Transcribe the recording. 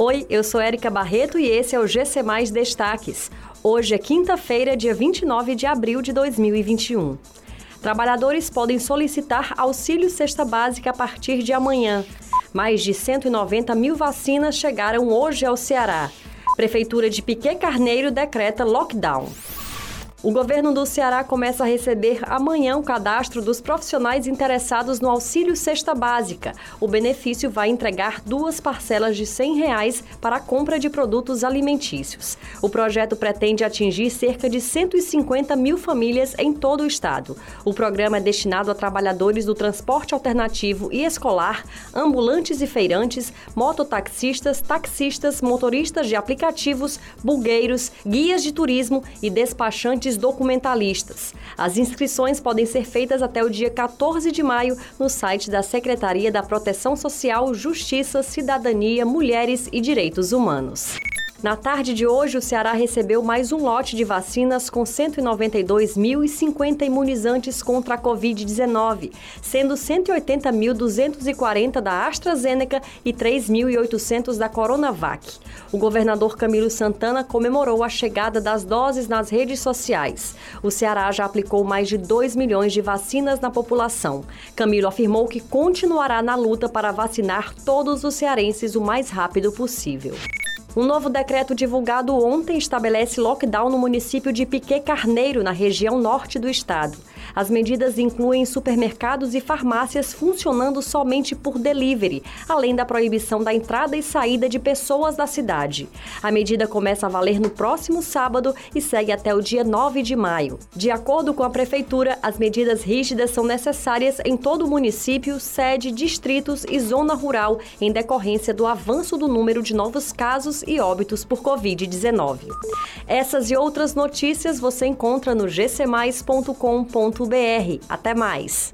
Oi, eu sou Érica Barreto e esse é o GC Mais Destaques. Hoje é quinta-feira, dia 29 de abril de 2021. Trabalhadores podem solicitar auxílio cesta básica a partir de amanhã. Mais de 190 mil vacinas chegaram hoje ao Ceará. Prefeitura de Piquet Carneiro decreta lockdown. O governo do Ceará começa a receber amanhã o cadastro dos profissionais interessados no auxílio cesta básica. O benefício vai entregar duas parcelas de 100 reais para a compra de produtos alimentícios. O projeto pretende atingir cerca de 150 mil famílias em todo o estado. O programa é destinado a trabalhadores do transporte alternativo e escolar, ambulantes e feirantes, mototaxistas, taxistas, motoristas de aplicativos, bugueiros, guias de turismo e despachantes documentalistas. As inscrições podem ser feitas até o dia 14 de maio no site da Secretaria da Proteção Social, Justiça, Cidadania, Mulheres e Direitos Humanos. Na tarde de hoje, o Ceará recebeu mais um lote de vacinas com 192.050 imunizantes contra a Covid-19, sendo 180.240 da AstraZeneca e 3.800 da Coronavac. O governador Camilo Santana comemorou a chegada das doses nas redes sociais. O Ceará já aplicou mais de 2 milhões de vacinas na população. Camilo afirmou que continuará na luta para vacinar todos os cearenses o mais rápido possível. Um novo decreto divulgado ontem estabelece lockdown no município de Piquet Carneiro, na região norte do estado. As medidas incluem supermercados e farmácias funcionando somente por delivery, além da proibição da entrada e saída de pessoas da cidade. A medida começa a valer no próximo sábado e segue até o dia 9 de maio. De acordo com a Prefeitura, as medidas rígidas são necessárias em todo o município, sede, distritos e zona rural, em decorrência do avanço do número de novos casos e óbitos por Covid-19. Essas e outras notícias você encontra no gcmais.com.br. Até mais!